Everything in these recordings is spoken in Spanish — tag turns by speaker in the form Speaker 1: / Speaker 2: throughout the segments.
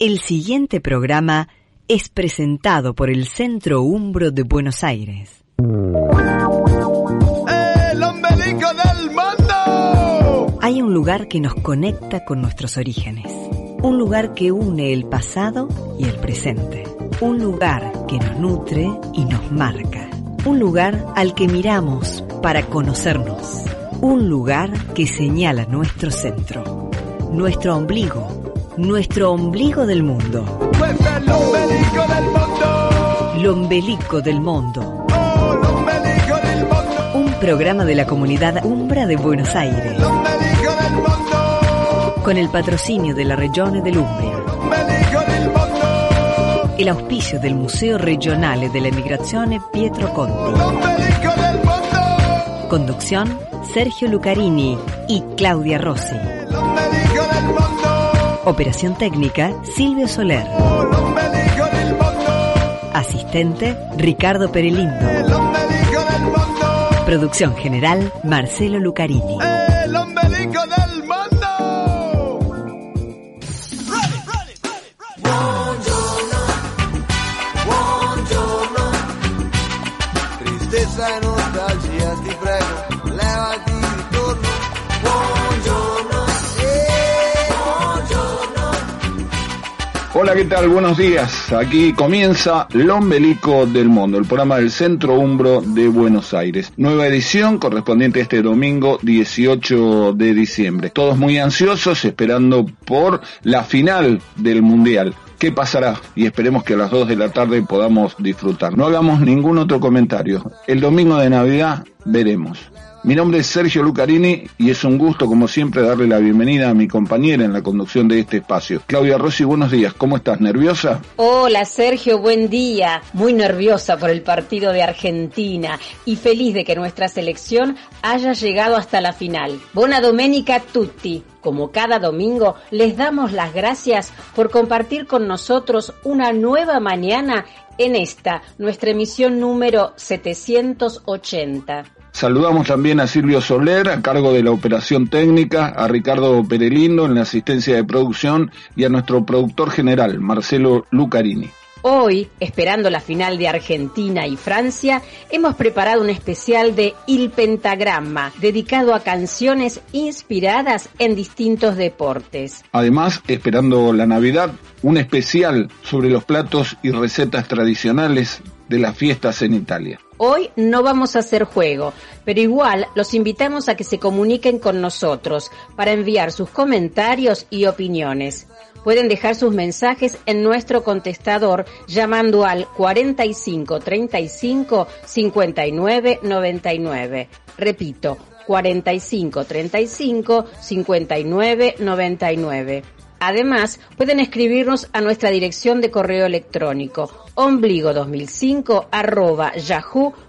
Speaker 1: El siguiente programa es presentado por el Centro Umbro de Buenos Aires.
Speaker 2: ¡El ombelico del mundo!
Speaker 1: Hay un lugar que nos conecta con nuestros orígenes. Un lugar que une el pasado y el presente. Un lugar que nos nutre y nos marca. Un lugar al que miramos para conocernos. Un lugar que señala nuestro centro. Nuestro ombligo. Nuestro ombligo del mundo.
Speaker 2: Pues el ombelico del mundo.
Speaker 1: El ombelico del mundo.
Speaker 2: ¡Oh, del mundo!
Speaker 1: Un programa de la comunidad Umbra de Buenos Aires.
Speaker 2: El ombelico del mundo.
Speaker 1: Con el patrocinio de la Regione dell'Umbria.
Speaker 2: Del mundo.
Speaker 1: El auspicio del Museo Regionale della Migrazione Pietro Conti.
Speaker 2: ombelico del mundo.
Speaker 1: Conducción Sergio Lucarini y Claudia Rossi. Operación técnica Silvio Soler.
Speaker 2: ¡Oh, el ombelico del mundo.
Speaker 1: Asistente Ricardo Perelindo. Producción general Marcelo Lucarini.
Speaker 3: Hola, ¿qué tal? Buenos días. Aquí comienza El Ombelico del Mundo, el programa del Centro Umbro de Buenos Aires. Nueva edición correspondiente este domingo 18 de diciembre. Todos muy ansiosos esperando por la final del Mundial. ¿Qué pasará? Y esperemos que a las 2 de la tarde podamos disfrutar. No hagamos ningún otro comentario. El domingo de Navidad veremos. Mi nombre es Sergio Lucarini y es un gusto, como siempre, darle la bienvenida a mi compañera en la conducción de este espacio. Claudia Rossi, buenos días. ¿Cómo estás? ¿Nerviosa?
Speaker 4: Hola Sergio, buen día. Muy nerviosa por el partido de Argentina y feliz de que nuestra selección haya llegado hasta la final. Buona domenica tutti. Como cada domingo, les damos las gracias por compartir con nosotros una nueva mañana en esta, nuestra emisión número 780.
Speaker 3: Saludamos también a Silvio Soler, a cargo de la operación técnica, a Ricardo Perelindo en la asistencia de producción y a nuestro productor general, Marcelo Lucarini.
Speaker 4: Hoy, esperando la final de Argentina y Francia, hemos preparado un especial de Il Pentagrama, dedicado a canciones inspiradas en distintos deportes.
Speaker 3: Además, esperando la Navidad, un especial sobre los platos y recetas tradicionales de las fiestas en Italia.
Speaker 4: Hoy no vamos a hacer juego, pero igual los invitamos a que se comuniquen con nosotros para enviar sus comentarios y opiniones. Pueden dejar sus mensajes en nuestro contestador llamando al 45 35 59 99. Repito, 45 35 59 99. Además, pueden escribirnos a nuestra dirección de correo electrónico ombligo2005 arroba yahoo.com.ar.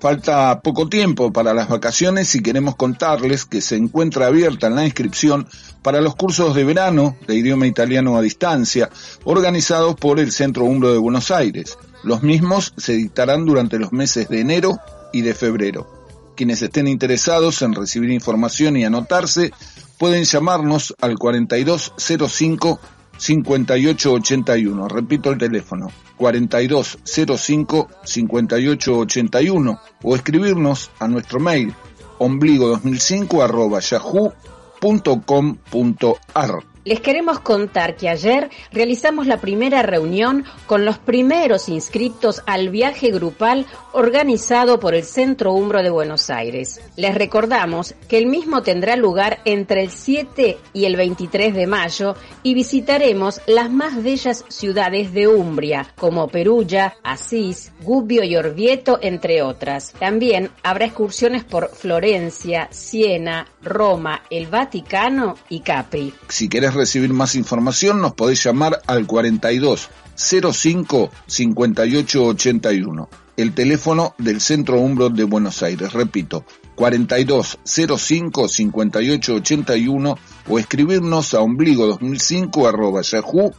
Speaker 3: Falta poco tiempo para las vacaciones y queremos contarles que se encuentra abierta la inscripción para los cursos de verano de idioma italiano a distancia organizados por el Centro Umbro de Buenos Aires. Los mismos se dictarán durante los meses de enero y de febrero. Quienes estén interesados en recibir información y anotarse pueden llamarnos al 4205 5881. Repito el teléfono, 4205 5881 o escribirnos a nuestro mail ombligo2005 arroba yahoo.com.ar.
Speaker 4: Les queremos contar que ayer realizamos la primera reunión con los primeros inscriptos al viaje grupal organizado por el Centro Umbro de Buenos Aires. Les recordamos que el mismo tendrá lugar entre el 7 y el 23 de mayo y visitaremos las más bellas ciudades de Umbria, como Perugia, Asís, Gubbio y Orvieto, entre otras. También habrá excursiones por Florencia, Siena, Roma, el Vaticano y Capri.
Speaker 3: Si querés recibir más información nos podés llamar al 42 05 58 81, el teléfono del Centro Umbro de Buenos Aires. Repito, 42 05 58 81 o escribirnos a ombligo2005 arroba yahoo.com.ar.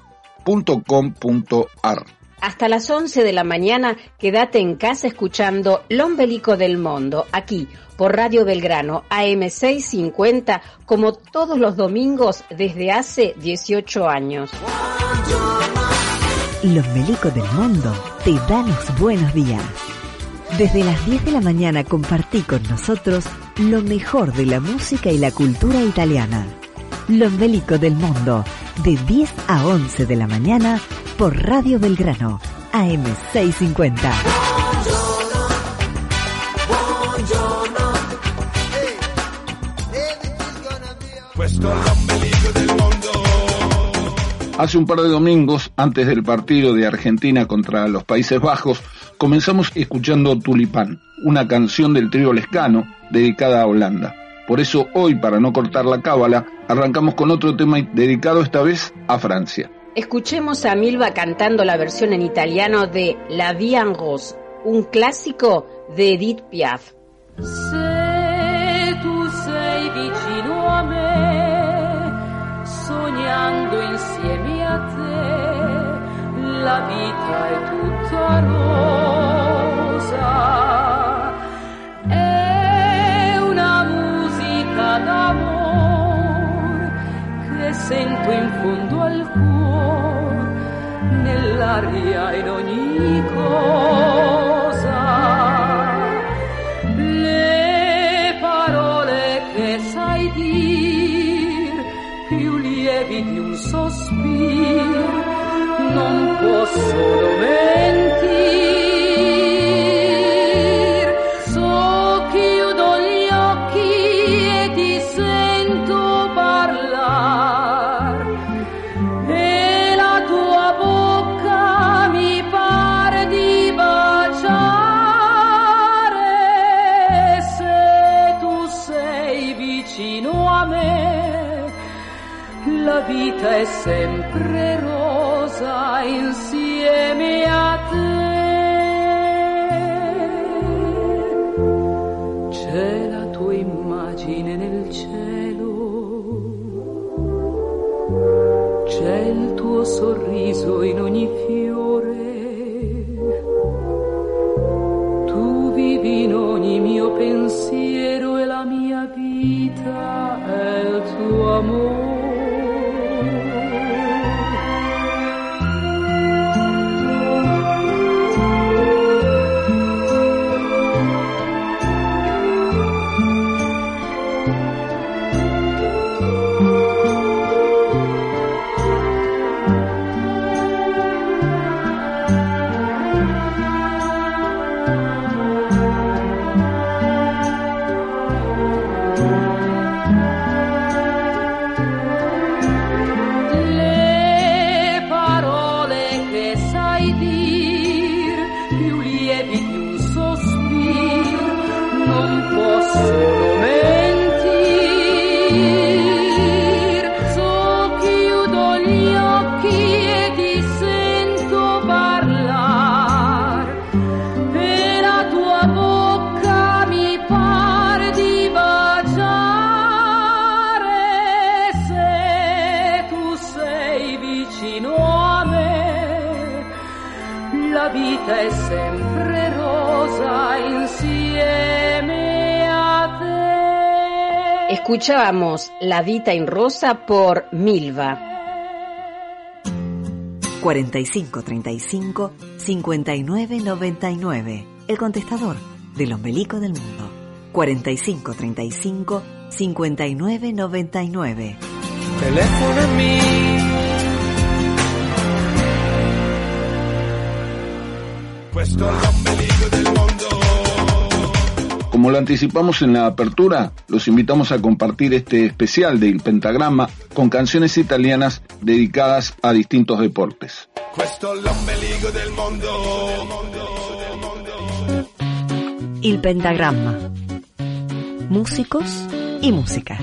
Speaker 4: Hasta las 11 de la mañana quédate en casa escuchando Lombelico del Mundo, aquí por Radio Belgrano AM650, como todos los domingos desde hace 18 años.
Speaker 1: Lombelico del Mundo te da los buenos días. Desde las 10 de la mañana compartí con nosotros lo mejor de la música y la cultura italiana. Lombelico del Mundo, de 10 a 11 de la mañana por Radio Belgrano, AM650.
Speaker 3: Hace un par de domingos, antes del partido de Argentina contra los Países Bajos, comenzamos escuchando Tulipán, una canción del trío Lescano dedicada a Holanda. Por eso hoy, para no cortar la cábala, arrancamos con otro tema dedicado esta vez a Francia.
Speaker 4: Escuchemos a Milva cantando la versión en italiano de La Vie en Rose, un clásico de Edith Piaf.
Speaker 5: Se tu sei vicino a me, sognando insieme a te, la vita è tutta rosa. Sento in fondo al cuore, nell'aria in ogni cosa. Le parole che sai dir, più lievi di un sospiro, non possono mentir. Vita è sempre rosa insieme La Vita
Speaker 4: en Rosa por Milva.
Speaker 1: 4535 5999. El contestador del ombelico del mundo. 4535 5999.
Speaker 6: Telefonami.
Speaker 3: Como lo anticipamos en la apertura, los invitamos a compartir este especial del Pentagrama con canciones italianas dedicadas a distintos deportes.
Speaker 1: El pentagrama. Músicos y músicas.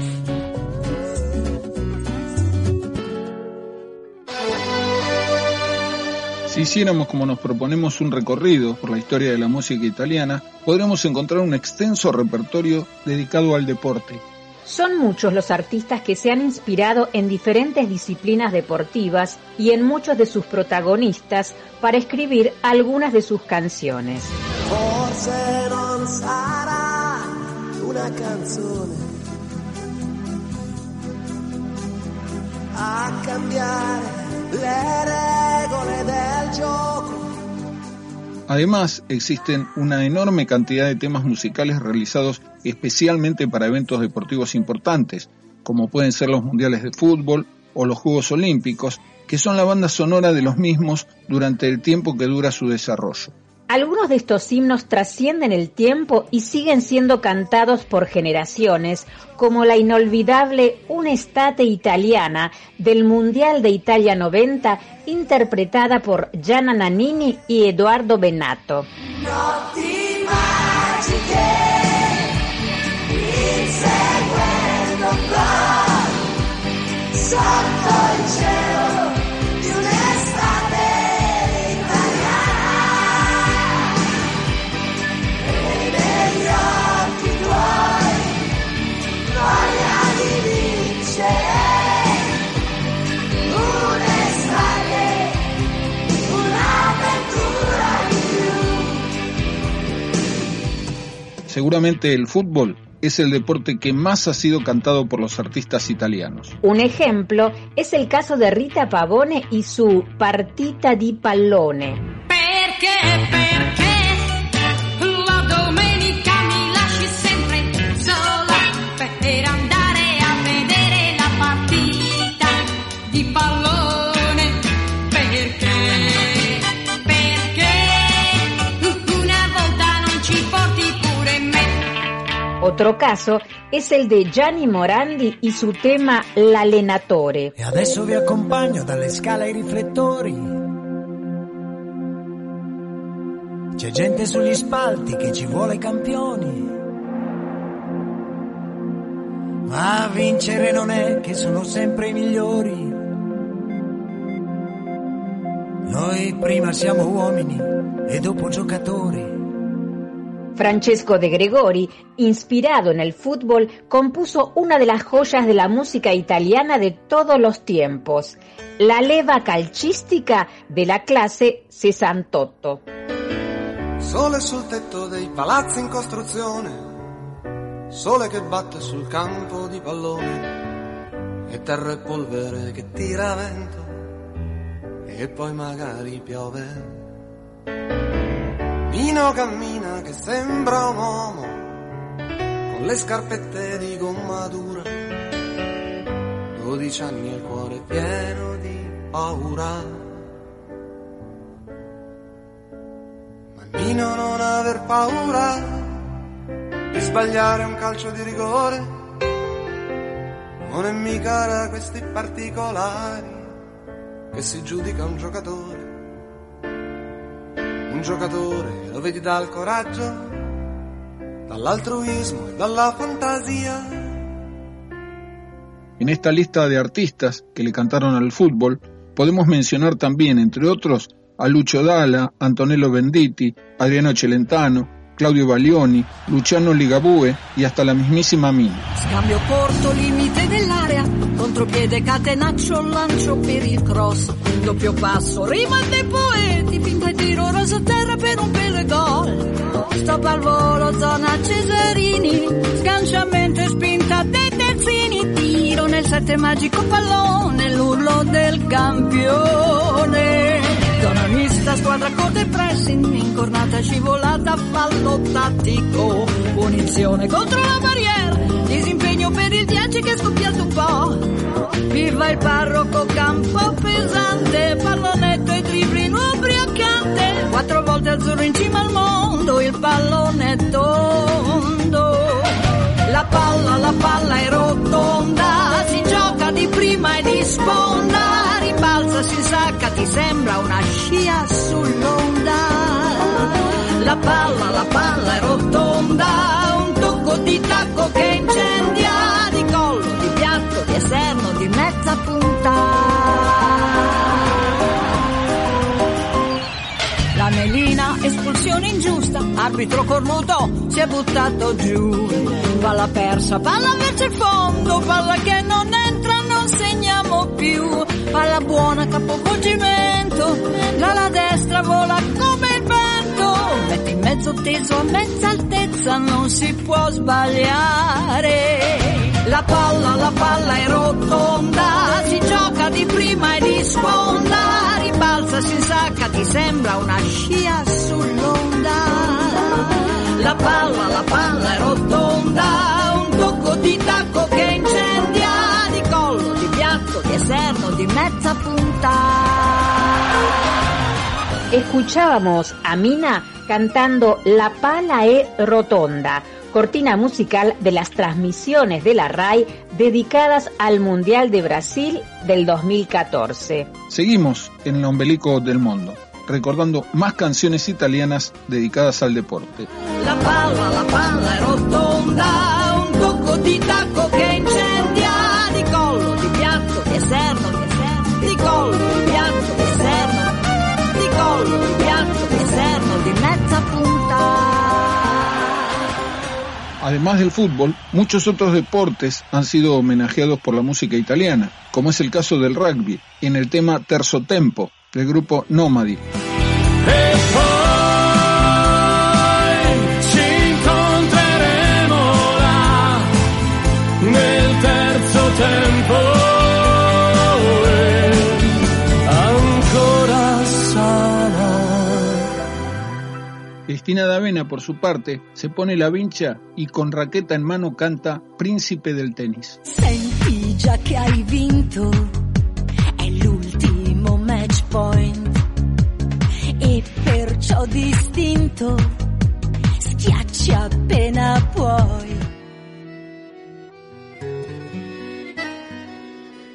Speaker 3: Si hiciéramos como nos proponemos un recorrido por la historia de la música italiana, podremos encontrar un extenso repertorio dedicado al deporte.
Speaker 4: Son muchos los artistas que se han inspirado en diferentes disciplinas deportivas y en muchos de sus protagonistas para escribir algunas de sus canciones.
Speaker 7: una canzone a cambiare le regole del.
Speaker 3: Además, existen una enorme cantidad de temas musicales realizados especialmente para eventos deportivos importantes, como pueden ser los mundiales de fútbol o los Juegos Olímpicos, que son la banda sonora de los mismos durante el tiempo que dura su desarrollo.
Speaker 4: Algunos de estos himnos trascienden el tiempo y siguen siendo cantados por generaciones, como la inolvidable Estate Italiana del Mundial de Italia 90, interpretada por Gianna Nannini y Eduardo Benato.
Speaker 3: Seguramente el fútbol es el deporte que más ha sido cantado por los artistas italianos.
Speaker 4: Un ejemplo es el caso de Rita Pavone y su Partita di Pallone. Otro caso es el de Gianni Morandi y su tema L'allenatore.
Speaker 7: E adesso vi accompagno dalle scale ai riflettori. C'è gente sugli spalti che ci vuole campioni. Ma vincere non è che sono sempre i migliori. Noi prima siamo uomini e dopo giocatori.
Speaker 4: Francesco de Gregori, inspirado en el fútbol, compuso una de las joyas de la música italiana de todos los tiempos, la leva calcistica de la clase 68.
Speaker 8: Sole sul tetto dei palazzi in costruzione, sole che batte sul campo di pallone, e terra e polvere che tira vento, e poi magari piove. Nino cammina che sembra un uomo con le scarpette di gomma dura. 12 anni e il cuore pieno di paura. Ma Nino non aver paura di sbagliare un calcio di rigore. Non è mica da questi particolari che si giudica un giocatore un giocatore lo vedi dal coraggio, dall'altruismo e dalla fantasía.
Speaker 3: En esta lista de artistas que le cantaron al fútbol, podemos mencionar también, entre otros, a Lucio Dalla, Antonello Venditti, Adriano Celentano, Claudio Baglioni, Luciano Ligabue y hasta la mismísima Mina.
Speaker 9: Scambio corto, limite dell'area, contropiede, catenaccio, lancio per il cross, doppio passo, rimane poeti, finta e tiro, rosa terra per un bel gol. Stop al volo, zona Cesarini, sganciamento e spinta dei terzini, tiro nel sette magico pallone, l'urlo del campione. Zona mista, squadra corta e pressing, incornata scivolata, fallo tattico, punizione contro la barriera, disimpegno per il 10 che è scoppiato un po'. Viva il parroco, campo pesante, pallonetto e dribbling ubriacante, quattro volte azzurro in cima al mondo, il pallone tondo. La palla, la palla è rotonda, si gioca di prima e di sponda, ribalza, si sacca, ti sembra una scia sull'onda. La palla, la palla è rotonda, un tocco di tacco che incendia, espulsione ingiusta, l'arbitro cornuto si è buttato giù. Palla persa, palla verso il fondo, palla che non entra, non segniamo più. Palla buona, capovolgimento, l'ala destra vola come il vento. Metti in mezzo teso a mezza altezza, non si può sbagliare. La palla, la palla è rotonda, si gioca di prima e di sponda, ribalza, si insacca, ti sembra una scia sull'onda. La palla, la palla è rotonda, un tocco di tacco che incendia, di collo, di piatto, di esterno, di mezza punta.
Speaker 4: Escuchábamos a Mina cantando La pala è rotonda cortina musical de las transmisiones de la RAI dedicadas al Mundial de Brasil del 2014.
Speaker 3: Seguimos en el ombelico del mundo, recordando más canciones italianas dedicadas al deporte.
Speaker 9: La palla, la palla è rotonda, un di tacco che
Speaker 3: Además del fútbol, muchos otros deportes han sido homenajeados por la música italiana, como es el caso del rugby, en el tema Terzo Tempo, del grupo Nomadi. Cristina D'Avena, por su parte, se pone la vincha y con raqueta en mano canta Príncipe del tenis.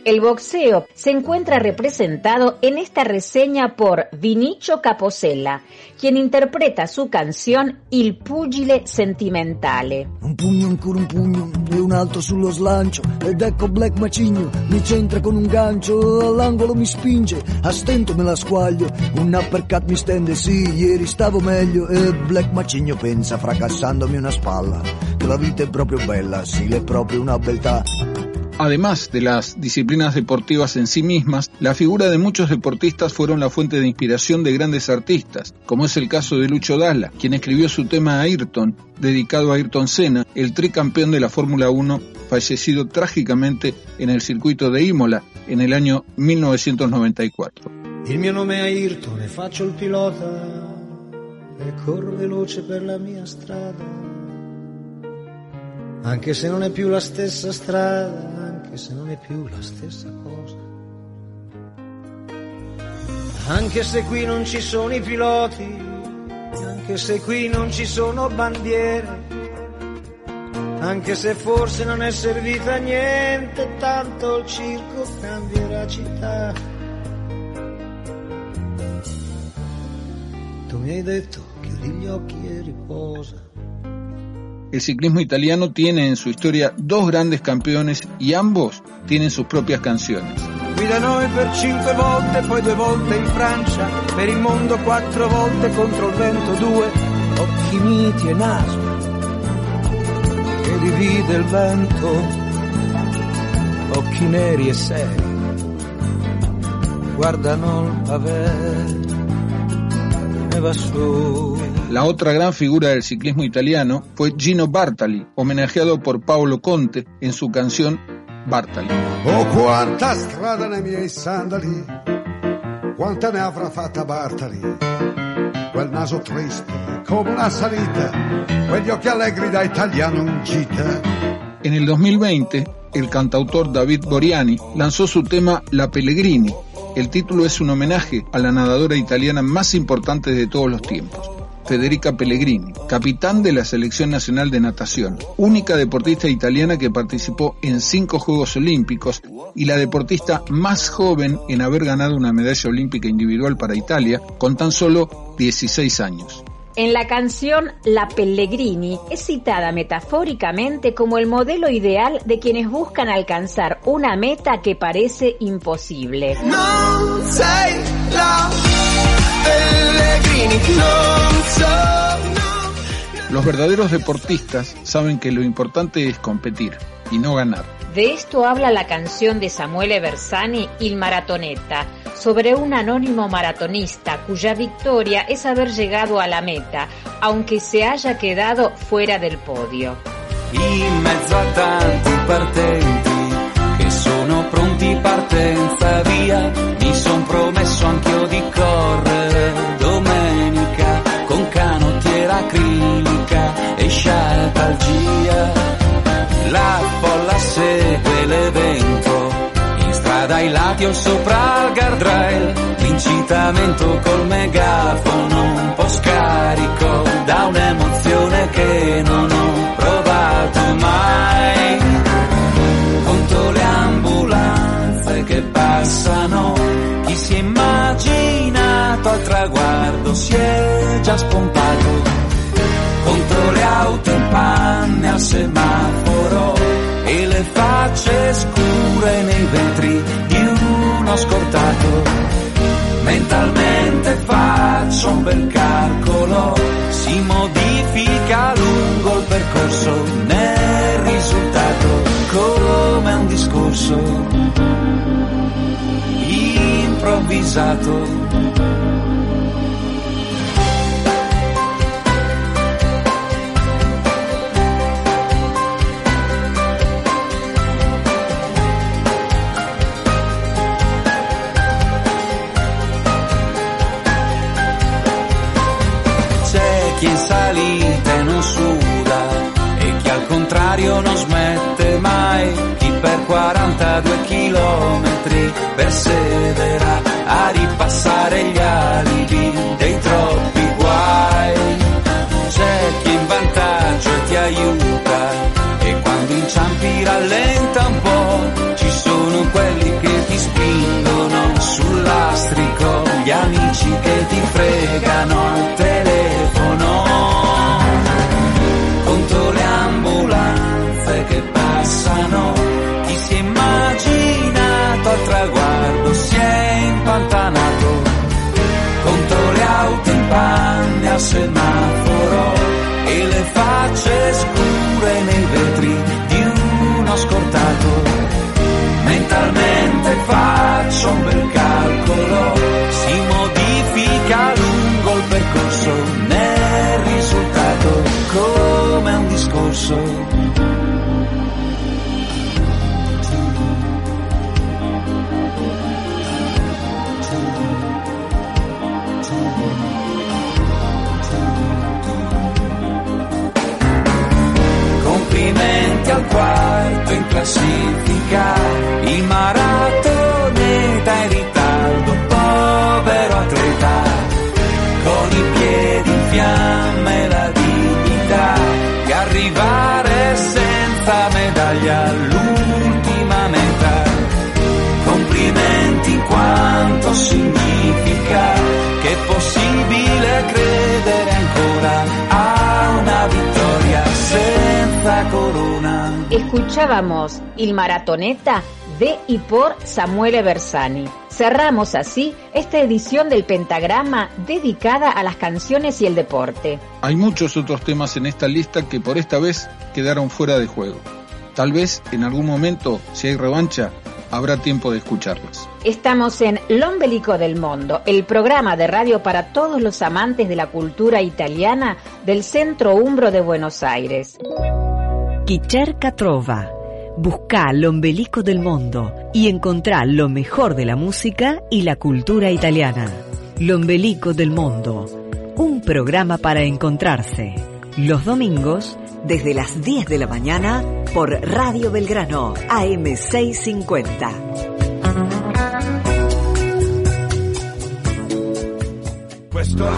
Speaker 4: El boxeo se encuentra representado en esta reseña por Vinicio Caposella, quien interpreta su canción Il pugile sentimentale.
Speaker 10: Un pugno ancora un pugno e un altro sullo slancio ed ecco Black Macigno mi centra con un gancio all'angolo mi spinge a stento me la squaglio un uppercut mi stende sì ieri stavo meglio e Black Macigno pensa fracassandomi una spalla che la vita è proprio bella sì è proprio una beltà
Speaker 3: Además de las disciplinas deportivas en sí mismas, la figura de muchos deportistas fueron la fuente de inspiración de grandes artistas, como es el caso de Lucho Dalla, quien escribió su tema Ayrton, dedicado a Ayrton Senna, el tricampeón de la Fórmula 1, fallecido trágicamente en el circuito de Imola en el año 1994.
Speaker 11: Il mio nome è Ayrton e faccio il pilota e corro veloce per la mia strada. Anche se non è più la stessa strada, anche se non è più la stessa cosa. Anche se qui non ci sono i piloti, anche se qui non ci sono bandiere, anche se forse non è servita a niente, tanto il circo cambierà città. Tu mi hai detto chiudi gli occhi e riposa.
Speaker 3: El ciclismo italiano tiene en su historia dos grandes campeones y ambos tienen sus propias canciones.
Speaker 12: Guida noi per cinque volte, poi due volte in Francia, per il mondo quattro volte contro il vento due, occhi miti e naso che divide il vento, occhi neri e seri, guardano il pavé e va su.
Speaker 3: La otra gran figura del ciclismo italiano fue Gino Bartali, homenajeado por Paolo Conte en su canción Bartali.
Speaker 13: Oh quanta strada nei miei sandali, quanta ne avrà fatta Bartali. Quel naso triste come una salita, quegli occhi allegri da italiano.
Speaker 3: En el 2020, el cantautor David Boriani lanzó su tema La Pellegrini. El título es un homenaje a la nadadora italiana más importante de todos los tiempos. Federica Pellegrini, capitán de la Selección Nacional de Natación, única deportista italiana que participó en cinco Juegos Olímpicos y la deportista más joven en haber ganado una medalla olímpica individual para Italia con tan solo 16 años.
Speaker 4: En la canción La Pellegrini es citada metafóricamente como el modelo ideal de quienes buscan alcanzar una meta que parece imposible.
Speaker 14: No.
Speaker 3: Los verdaderos deportistas saben que lo importante es competir y no ganar.
Speaker 4: De esto habla la canción de Samuele Bersani, Il Maratoneta, sobre un anónimo maratonista cuya victoria es haber llegado a la meta, aunque se haya quedado fuera del podio.
Speaker 6: Sono pronti partenza via, mi son promesso anch'io di correre domenica con canottiera acrilica e sciatalgia. La folla segue l'evento, in strada ai lati o sopra il guardrail, l'incitamento col megafono un po' scarico da un'emozione che non ho provato mai. Passano, chi si è immaginato al traguardo si è già spompato. Conto le auto in panne al semaforo e le facce scure nei vetri di uno scortato. Mentalmente faccio un bel calcolo, si modifica lungo il percorso nel risultato come un discorso C'è chi in non chi al contrario non smette mai, chi per 42 chilometri persevera a ripassare gli alibi dei troppi guai. C'è chi in vantaggio e ti aiuta e quando inciampi rallenta un po', ci sono quelli che ti spingono sul lastrico, gli amici che ti fregano al semaforo e le facce scure nei vetri di uno scortato. Mentalmente faccio un bel calcolo, si modifica lungo il percorso nel risultato come un discorso. Quarto in classifica, il maratoneta
Speaker 4: Escuchábamos Il Maratoneta de y por Samuele Bersani. Cerramos así esta edición del Pentagrama dedicada a las canciones y el deporte.
Speaker 3: Hay muchos otros temas en esta lista que por esta vez quedaron fuera de juego. Tal vez en algún momento, si hay revancha, habrá tiempo de escucharlas.
Speaker 4: Estamos en L'Ombelico del Mundo, el programa de radio para todos los amantes de la cultura italiana del Centro Umbro de Buenos Aires.
Speaker 1: Chi trova. Busca l'ombelico del mundo y encontrá lo mejor de la música y la cultura italiana. L'ombelico del mundo. Un programa para encontrarse. Los domingos desde las 10 de la mañana por Radio Belgrano AM650.
Speaker 2: Questo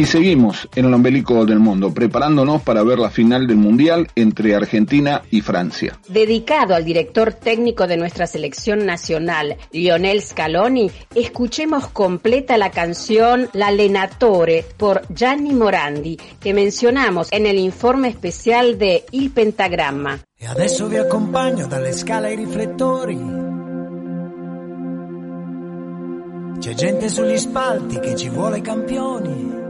Speaker 3: Y seguimos en el ombelico del mundo, preparándonos para ver la final del Mundial entre Argentina y Francia.
Speaker 4: Dedicado al director técnico de nuestra selección nacional, Lionel Scaloni, escuchemos completa la canción L'Allenatore por Gianni Morandi, que mencionamos en el informe especial de Il Pentagramma.
Speaker 7: E adesso vi accompagno dalle scale ai riflettori. C'è gente sugli spalti che ci vuole campioni.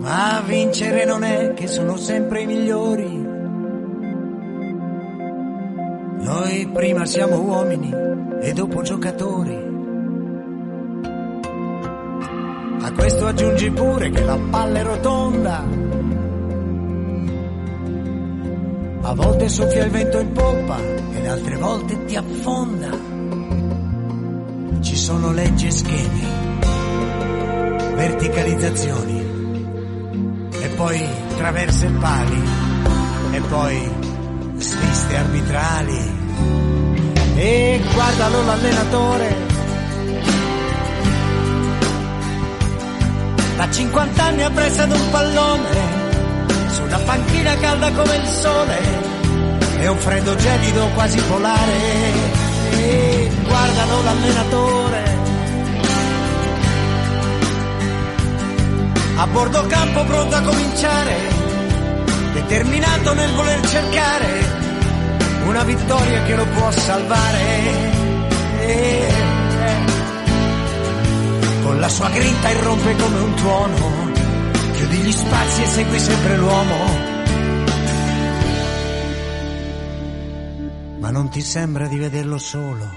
Speaker 7: Ma vincere non è che sono sempre i migliori. Noi prima siamo uomini e dopo giocatori. A questo aggiungi pure che la palla è rotonda. A volte soffia il vento in poppa ed altre volte ti affonda. Ci sono leggi e schemi, verticalizzazioni, poi traverse pali, e poi sviste arbitrali. E guardalo l'allenatore, da 50 anni appressa ad un pallone, su una panchina calda come il sole, e un freddo gelido quasi polare. E guardalo l'allenatore. A bordo campo pronto a cominciare, determinato nel voler cercare una vittoria che lo può salvare. Con la sua grinta irrompe come un tuono, chiudi gli spazi e segui sempre l'uomo. Ma non ti sembra di vederlo solo?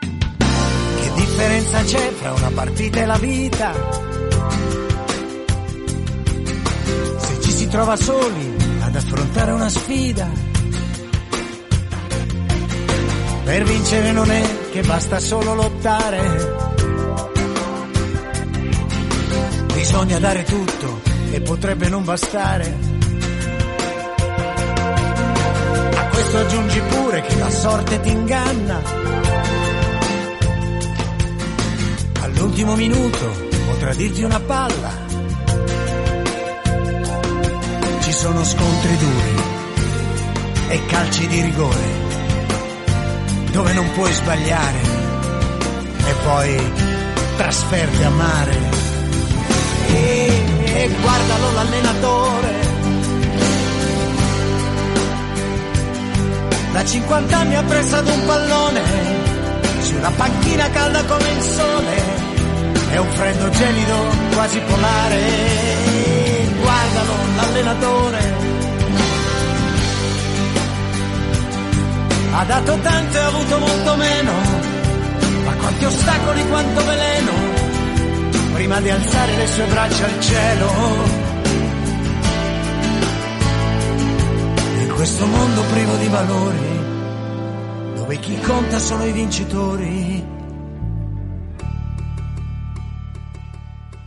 Speaker 7: Che differenza c'è fra una partita e la vita? Trova soli ad affrontare una sfida. Per vincere non è che basta solo lottare. Bisogna dare tutto e potrebbe non bastare. A questo aggiungi pure che la sorte ti inganna. All'ultimo minuto potrà dirti una palla. Sono scontri duri e calci di rigore dove non puoi sbagliare e poi trasferte a mare. E, e guardalo l'allenatore. Da 50 anni appresso ad un pallone su una panchina calda come il sole è un freddo gelido quasi polare guardalo l'allenatore ha dato tanto e ha avuto molto meno, ma quanti ostacoli, quanto veleno, prima di alzare le sue braccia al cielo. In questo mondo privo di valori, dove chi conta sono i vincitori,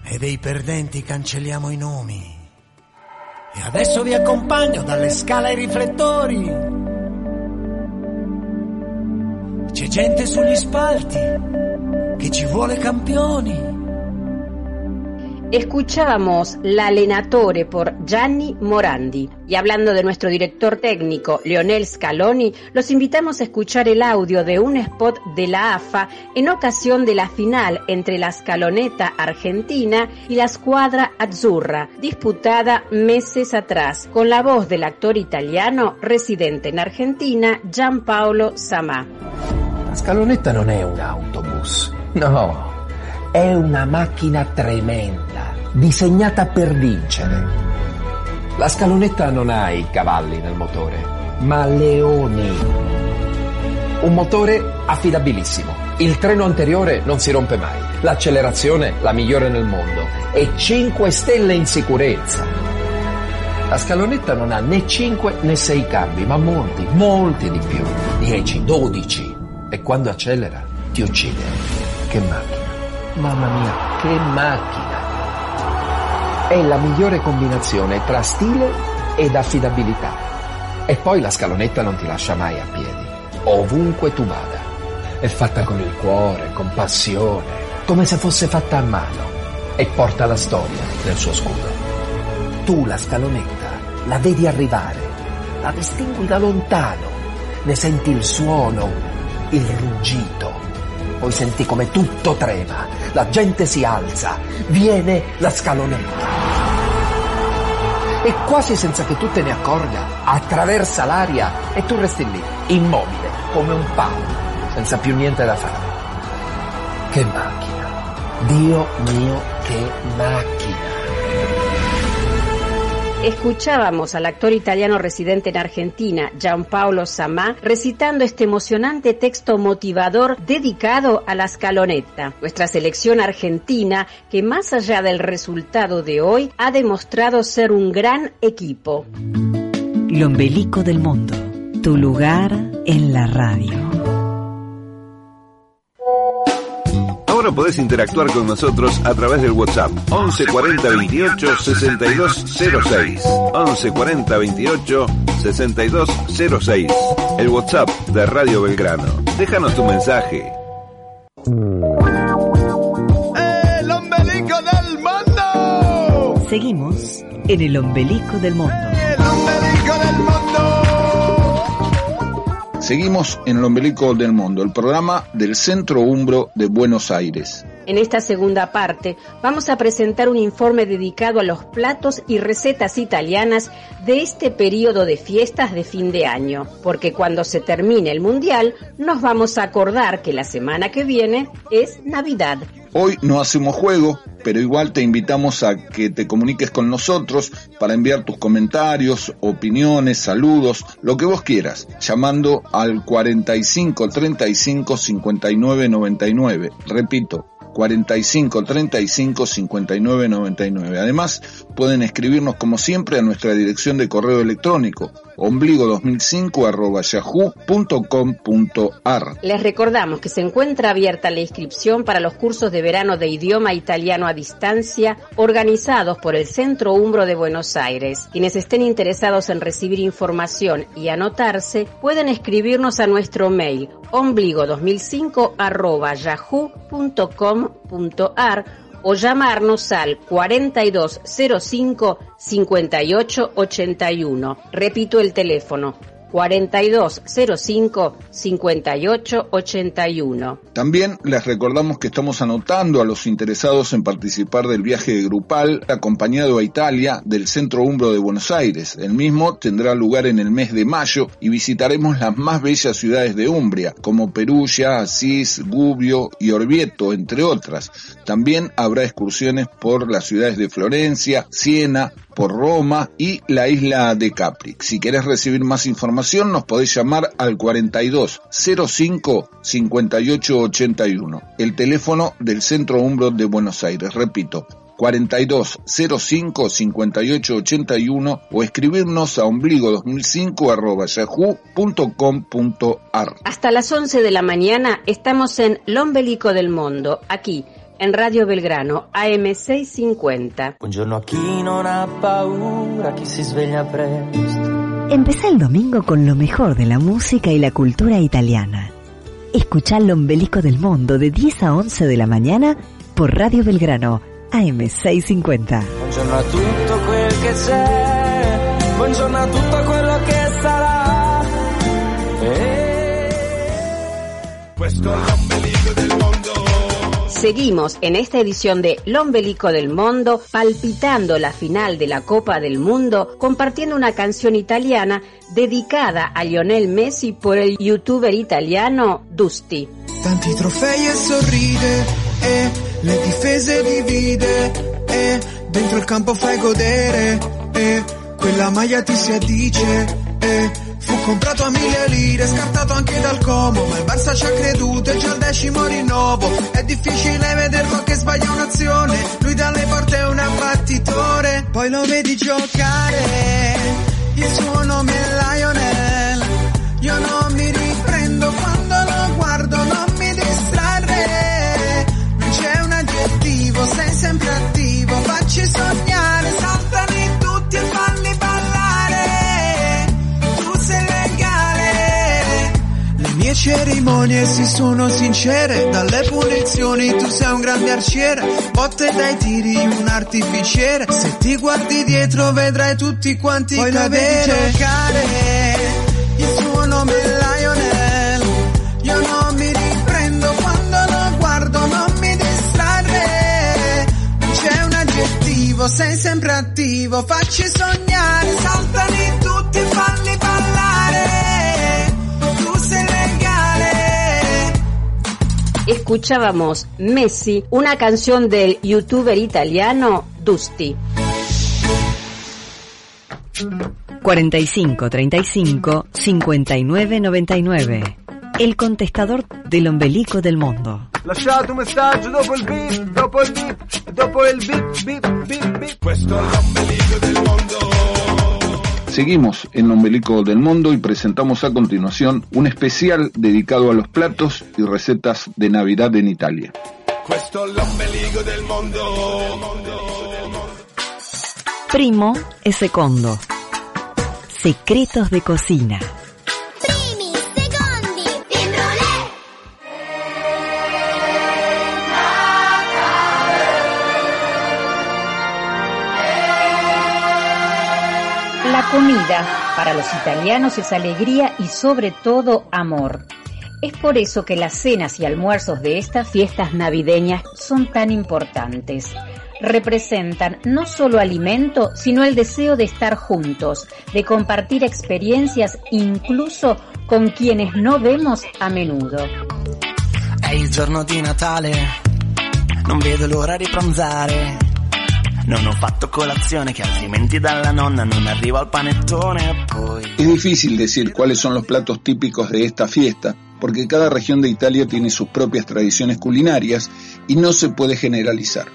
Speaker 7: e dei perdenti cancelliamo i nomi. E adesso vi accompagno dalle scale ai riflettori c'è gente sugli spalti che ci vuole campioni.
Speaker 4: Escuchábamos La Lenatore por Gianni Morandi. Y hablando de nuestro director técnico, Leonel Scaloni, los invitamos a escuchar el audio de un spot de la AFA en ocasión de la final entre la Scaloneta Argentina y la Squadra Azzurra, disputada meses atrás, con la voz del actor italiano residente en Argentina, Gianpaolo Samà.
Speaker 15: La scalonetta non è un autobus, no, è una macchina tremenda, disegnata per vincere. La scalonetta non ha i cavalli nel motore, ma leoni. Un motore affidabilissimo. Il treno anteriore non si rompe mai. L'accelerazione la migliore nel mondo. E 5 stelle in sicurezza. La scalonetta non ha né 5 né 6 cambi, ma molti, molti di più. 10, 12 e quando accelera ti uccide. Che macchina! Mamma mia, che macchina! È la migliore combinazione tra stile ed affidabilità. E poi la scalonetta non ti lascia mai a piedi, ovunque tu vada. È fatta con il cuore, con passione, come se fosse fatta a mano e porta la storia nel suo scudo. Tu la scalonetta la vedi arrivare, la distingui da lontano, ne senti il suono, il ruggito. Poi senti come tutto trema, la gente si alza, viene la scalonetta. E quasi senza che tu te ne accorga, attraversa l'aria e tu resti lì, immobile, come un palo, senza più niente da fare. Che macchina! Dio mio, che macchina!
Speaker 4: Escuchábamos al actor italiano residente en Argentina, Gianpaolo Samá, recitando este emocionante texto motivador dedicado a la escaloneta, nuestra selección argentina que más allá del resultado de hoy ha demostrado ser un gran equipo.
Speaker 1: Lombelico del Mundo, tu lugar en la radio.
Speaker 16: Ahora podés interactuar con nosotros a través del WhatsApp 11 40 28 62 06. 11 40 28 62 06. El WhatsApp de Radio Belgrano. Déjanos tu mensaje.
Speaker 2: ¡El ombelico del mundo!
Speaker 1: Seguimos en el ombelico del mundo.
Speaker 2: ¡El ombelico del mundo!
Speaker 3: Seguimos en el ombelico del mundo, el programa del Centro Umbro de Buenos Aires.
Speaker 4: En esta segunda parte vamos a presentar un informe dedicado a los platos y recetas italianas de este periodo de fiestas de fin de año, porque cuando se termine el Mundial nos vamos a acordar que la semana que viene es Navidad.
Speaker 3: Hoy no hacemos juego, pero igual te invitamos a que te comuniques con nosotros para enviar tus comentarios, opiniones, saludos, lo que vos quieras, llamando al 45 35 59 99. Repito, 45 35 59 99. Además, pueden escribirnos como siempre a nuestra dirección de correo electrónico ombligo2005 arroba yahoo.com.ar.
Speaker 4: Les recordamos que se encuentra abierta la inscripción para los cursos de verano de idioma italiano a distancia organizados por el Centro Umbro de Buenos Aires. Quienes estén interesados en recibir información y anotarse pueden escribirnos a nuestro mail ombligo2005 arroba yahoo.com.ar o llamarnos al 4205 5881. Repito el teléfono 4205 5881.
Speaker 3: También les recordamos que estamos anotando a los interesados en participar del viaje grupal acompañado a Italia del Centro Umbro de Buenos Aires. El mismo tendrá lugar en el mes de mayo y visitaremos las más bellas ciudades de Umbria, como Perugia, Asís, Gubbio y Orvieto, entre otras. También habrá excursiones por las ciudades de Florencia, Siena, por Roma y la isla de Capri. Si querés recibir más información nos podés llamar al 42 05 58 81, el teléfono del Centro Umbro de Buenos Aires. Repito, 42 05 58 81 o escribirnos a ombligo2005 arroba yahoo.com.ar.
Speaker 4: Hasta las 11 de la mañana estamos en Lombelico del Mundo, aquí en Radio Belgrano AM650.
Speaker 6: Buongiorno a chi non ha paura, chi si sveglia presto.
Speaker 1: Empecé el domingo con lo mejor de la música y la cultura italiana. Escuchá el ombelico del mundo de 10 a 11 de la mañana por Radio Belgrano AM650.
Speaker 6: Buongiorno a tutto quel che c'è, buongiorno a tutto quello che sarà. E...
Speaker 2: Questo è l'ombelico del mondo.
Speaker 4: Seguimos en esta edición de Lombelico del Mundo palpitando la final de la Copa del Mundo compartiendo una canción italiana dedicada a Lionel Messi por el youtuber italiano Dusty.
Speaker 14: Fu comprato a mille lire, scartato anche dal Como, ma il Barça ci ha creduto e già al decimo rinnovo, è difficile vederlo che sbaglia un'azione, lui dalle porte è un abbattitore, poi lo vedi giocare, il suo nome è Lionel, io non mi riprendo quando lo guardo, non mi distrarre, non c'è un aggettivo, sei sempre attivo, facci sognare, cerimonie si sono sincere, dalle punizioni tu sei un grande arciere, botte dai tiri un artificiere, se ti guardi dietro vedrai tutti quanti Poi cadere. Vedi giocare, il suo nome è Lionel, io non mi riprendo quando lo guardo, non mi distrarre, non c'è un aggettivo, sei sempre attivo, facci sognare, saltali
Speaker 4: Escuchábamos Messi, una canción del youtuber italiano Dusty.
Speaker 1: 45 35 59 99. El contestador del ombelico del mundo.
Speaker 2: Lasciate un messaggio dopo il beep, dopo il beep, dopo il beep, beep, beep, beep. Questo è l'ombelico del mondo.
Speaker 3: Seguimos en Ombelico del Mundo y presentamos a continuación un especial dedicado a los platos y recetas de Navidad en Italia.
Speaker 2: L'ombelico del.
Speaker 1: Primo e secondo. Secretos de cocina.
Speaker 4: Comida para los italianos es alegría y sobre todo amor. Es por eso que las cenas y almuerzos de estas fiestas navideñas son tan importantes. Representan no solo alimento, sino el deseo de estar juntos, de compartir experiencias incluso con quienes no vemos a menudo.
Speaker 17: È il giorno di Natale, l'ora di pranzare. Non ho fatto colazione che altrimenti dalla nonna non arrivo al panettone poi...
Speaker 3: Es difícil decir cuáles son los platos típicos de esta fiesta, porque cada región de Italia tiene sus propias tradiciones culinarias y no se puede generalizar.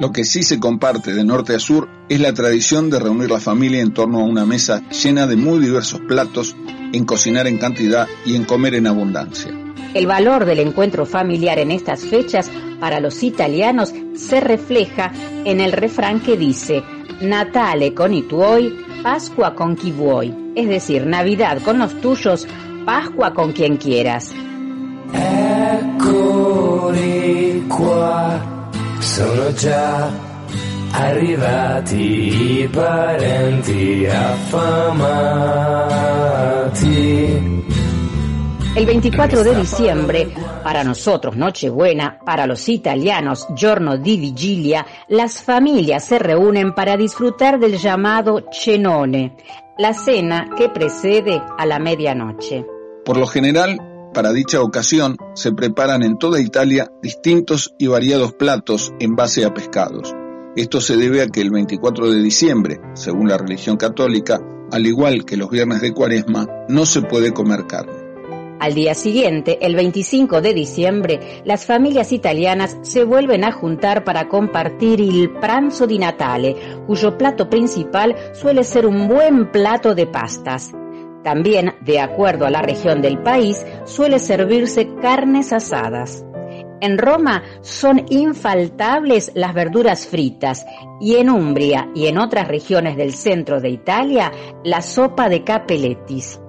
Speaker 3: Lo que sí se comparte de norte a sur es la tradición de reunir la familia en torno a una mesa llena de muy diversos platos, en cocinar en cantidad y en comer en abundancia.
Speaker 4: El valor del encuentro familiar en estas fechas para los italianos se refleja en el refrán que dice Natale con i tuoi, Pascua con chi vuoi, es decir, Navidad con los tuyos, Pascua con quien quieras.
Speaker 6: Eccoli qua, sono già arrivati parenti.
Speaker 4: El 24 de diciembre, para nosotros Nochebuena, para los italianos Giorno di Vigilia, las familias se reúnen para disfrutar del llamado cenone, la cena que precede a la medianoche.
Speaker 3: Por lo general, para dicha ocasión se preparan en toda Italia distintos y variados platos en base a pescados. Esto se debe a que el 24 de diciembre, según la religión católica, al igual que los viernes de cuaresma, no se puede comer carne.
Speaker 4: Al día siguiente, el 25 de diciembre, las familias italianas se vuelven a juntar para compartir el pranzo di Natale, cuyo plato principal suele ser un buen plato de pastas. También, de acuerdo a la región del país, suele servirse carnes asadas. En Roma son infaltables las verduras fritas y en Umbria y en otras regiones del centro de Italia la sopa de capelletis.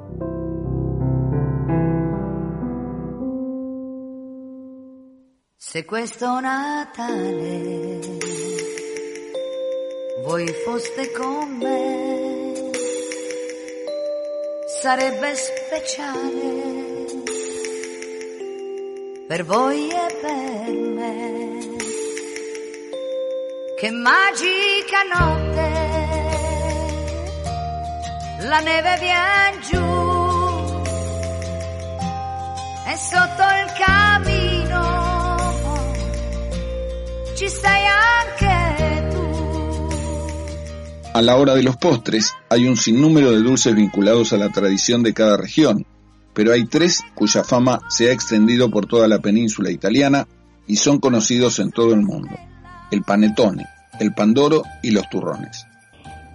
Speaker 18: Se questo Natale voi foste con me, sarebbe speciale per voi e per me. Che magica notte, la neve viene giù e sotto il camino ci stai anche tu.
Speaker 3: A la hora de los postres hay un sinnúmero de dulces vinculados a la tradición de cada región, pero hay tres cuya fama se ha extendido por toda la península italiana y son conocidos en todo el mundo. El panetone, el pandoro y los turrones.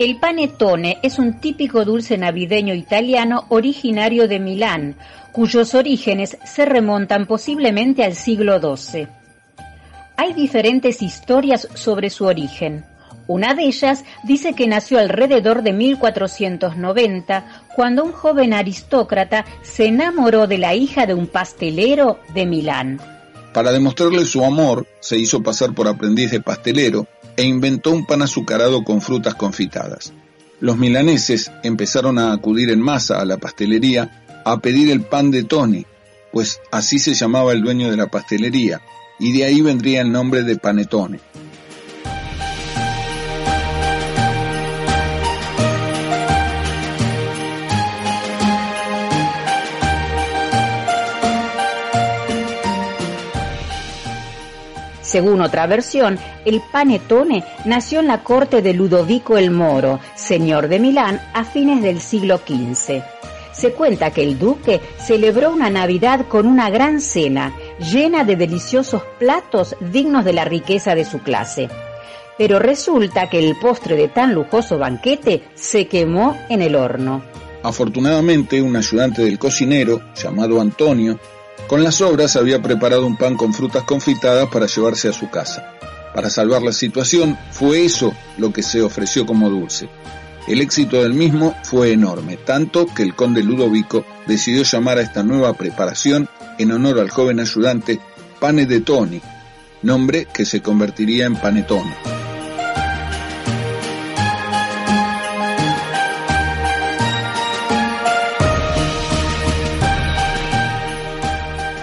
Speaker 4: El panettone es un típico dulce navideño italiano originario de Milán, cuyos orígenes se remontan posiblemente al siglo XII. Hay diferentes historias sobre su origen. Una de ellas dice que nació alrededor de 1490, cuando un joven aristócrata se enamoró de la hija de un pastelero de Milán.
Speaker 3: Para demostrarle su amor, se hizo pasar por aprendiz de pastelero e inventó un pan azucarado con frutas confitadas. Los milaneses empezaron a acudir en masa a la pastelería a pedir el pan de Tony, pues así se llamaba el dueño de la pastelería, y de ahí vendría el nombre de panetone.
Speaker 4: Según otra versión, el panetone nació en la corte de Ludovico el Moro, señor de Milán, a fines del siglo XV. Se cuenta que el duque celebró una Navidad con una gran cena, llena de deliciosos platos dignos de la riqueza de su clase. Pero resulta que el postre de tan lujoso banquete se quemó en el horno.
Speaker 3: Afortunadamente, un ayudante del cocinero, llamado Antonio, con las obras había preparado un pan con frutas confitadas para llevarse a su casa. Para salvar la situación, fue eso lo que se ofreció como dulce. El éxito del mismo fue enorme, tanto que el conde Ludovico decidió llamar a esta nueva preparación en honor al joven ayudante Pane de Toni, nombre que se convertiría en Panetone.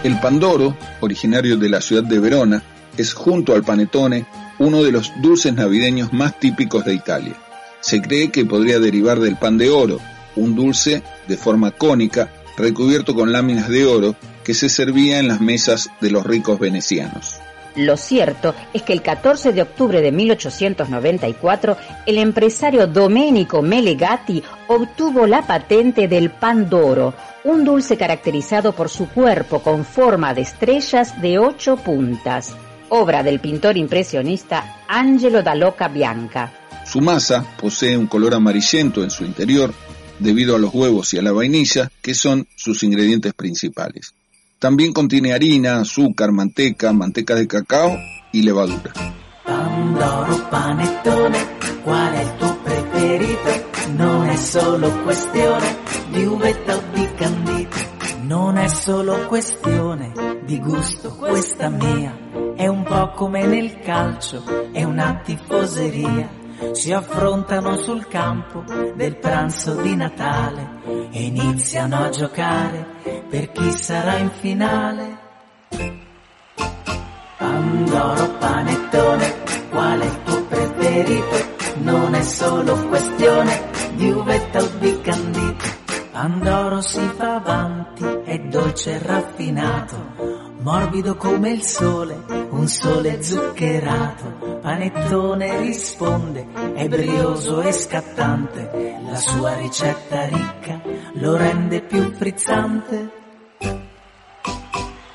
Speaker 3: El Pandoro, originario de la ciudad de Verona, es junto al panetone uno de los dulces navideños más típicos de Italia. Se cree que podría derivar del pan de oro, un dulce de forma cónica recubierto con láminas de oro que se servía en las mesas de los ricos venecianos.
Speaker 4: Lo cierto es que el 14 de octubre de 1894 el empresario Domenico Melegatti obtuvo la patente del pan d'oro, un dulce caracterizado por su cuerpo con forma de estrellas de ocho puntas, obra del pintor impresionista Angelo da Loca Bianca.
Speaker 3: Su masa posee un color amarillento en su interior debido a los huevos y a la vainilla, que son sus ingredientes principales. También contiene harina, azúcar, manteca, manteca de cacao y levadura.
Speaker 19: Pandoro panettone, solo di o non è solo questione di gusto questa mia, è un po' come nel calcio, è una. Si affrontano sul campo del pranzo di Natale e iniziano a giocare per chi sarà in finale. Pandoro panettone, qual è il tuo preferito? Non è solo questione di uvetta o di candito. Pandoro si fa avanti, è dolce e raffinato, morbido come il sole, un sole zuccherato. Panettone risponde, è brioso e scattante, la sua ricetta ricca lo rende più frizzante.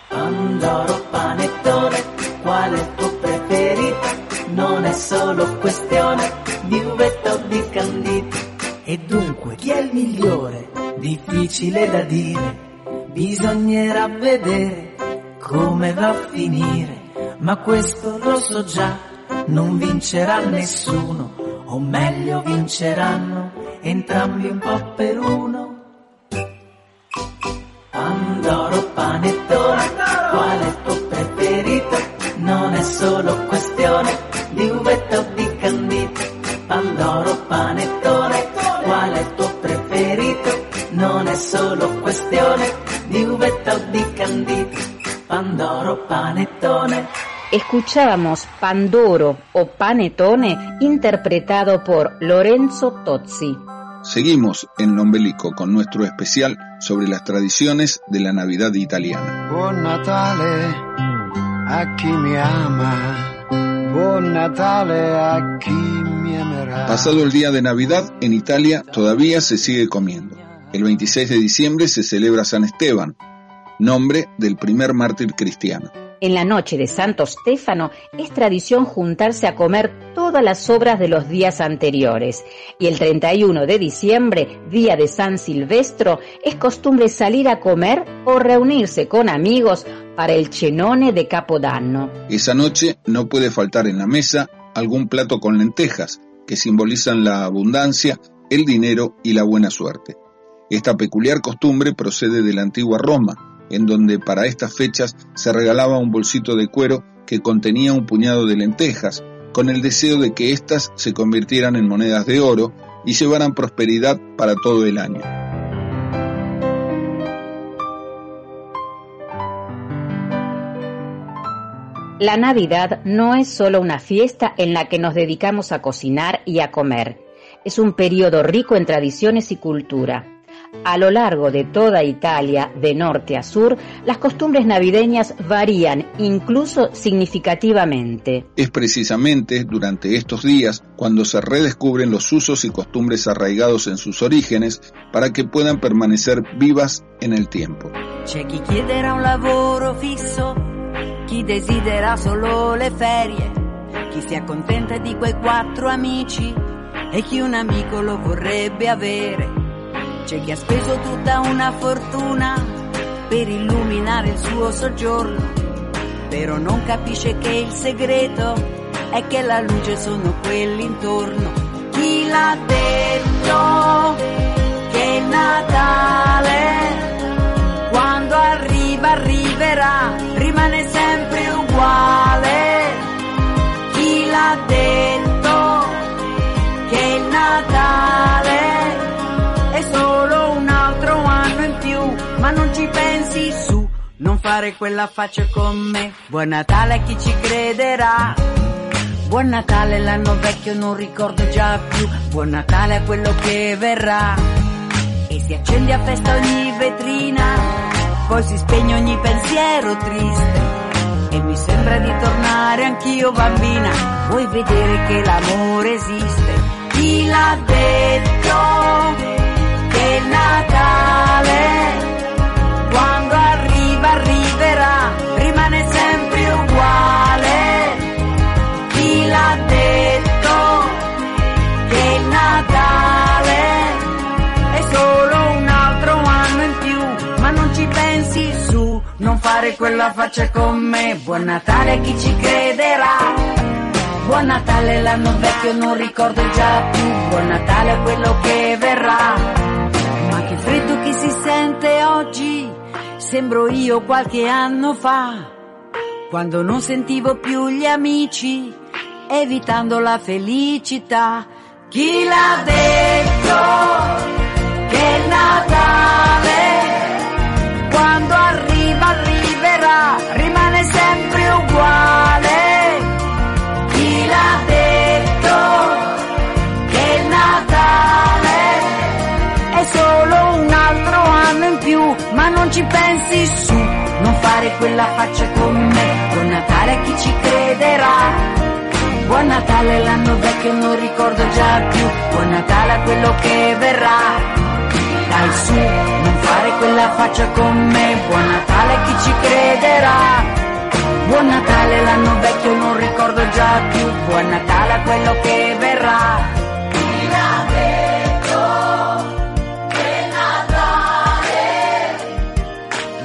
Speaker 19: Pandoro panettone, qual è il tuo preferito? Non è solo questione di uvetta o di candito. E dunque chi è il migliore? Difficile da dire, bisognerà vedere come va a finire, ma questo lo so già, non vincerà nessuno, o meglio vinceranno entrambi un po' per uno. Pandoro panettone, qual è il tuo preferito? Non è solo questione di uvetta o di candito. Pandoro panettone, qual è il tuo preferito? Non è solo questione di uvetta o di candito. Pandoro panettone.
Speaker 4: Escuchábamos Pandoro o Panetone interpretado por Lorenzo Tozzi.
Speaker 3: Seguimos en Lombelico con nuestro especial sobre las tradiciones de la Navidad italiana.
Speaker 7: Buon Natale a chi mi ama, buon Natale a chi mi amerà.
Speaker 3: Pasado el día de Navidad, en Italia todavía se sigue comiendo. El 26 de diciembre se celebra San Esteban, nombre del primer mártir cristiano.
Speaker 4: En la noche de Santo Stefano es tradición juntarse a comer todas las sobras de los días anteriores. Y el 31 de diciembre, día de San Silvestro, es costumbre salir a comer o reunirse con amigos para el cenone de Capodanno.
Speaker 3: Esa noche no puede faltar en la mesa algún plato con lentejas, que simbolizan la abundancia, el dinero y la buena suerte. Esta peculiar costumbre procede de la antigua Roma, en donde para estas fechas se regalaba un bolsito de cuero que contenía un puñado de lentejas, con el deseo de que éstas se convirtieran en monedas de oro y llevaran prosperidad para todo el año.
Speaker 4: La Navidad no es solo una fiesta en la que nos dedicamos a cocinar y a comer. Es un periodo rico en tradiciones y cultura. A lo largo de toda Italia, de norte a sur, las costumbres navideñas varían incluso significativamente.
Speaker 3: Es precisamente durante estos días cuando se redescubren los usos y costumbres arraigados en sus orígenes para que puedan permanecer vivas en el tiempo.
Speaker 18: C'è chi chiederà un lavoro fisso, chi desidera solo le ferie, chi si accontenta di quei quattro amici e chi un amico lo vorrebbe avere. C'è chi ha speso tutta una fortuna per illuminare il suo soggiorno, però non capisce che il segreto è che la luce sono quelli intorno. Chi l'ha detto che Natale quando arriva arriverà, rimane sempre uguale. Fare quella faccia con me. Buon Natale a chi ci crederà. Buon Natale l'anno vecchio non ricordo già più, buon Natale a quello che verrà. E si accende a festa ogni vetrina, poi si spegne ogni pensiero triste. E mi sembra di tornare anch'io bambina, vuoi vedere che l'amore esiste? Chi l'ha detto che Natale, quella faccia con me. Buon Natale chi ci crederà. Buon Natale l'anno vecchio non ricordo già più, buon Natale quello che verrà. Ma che freddo che si sente oggi, sembro io qualche anno fa, quando non sentivo più gli amici, evitando la felicità. Chi l'ha detto che Natale, quando arriva uguale? Chi l'ha detto che il Natale è solo un altro anno in più, ma non ci pensi su, non fare quella faccia con me, buon Natale a chi ci crederà. Buon Natale l'anno vecchio non ricordo già più, buon Natale a quello che verrà. Dai su, non fare quella faccia con me, buon Natale a chi ci crederà. Buon Natale l'anno vecchio non ricordo già più, buon Natale a quello che verrà.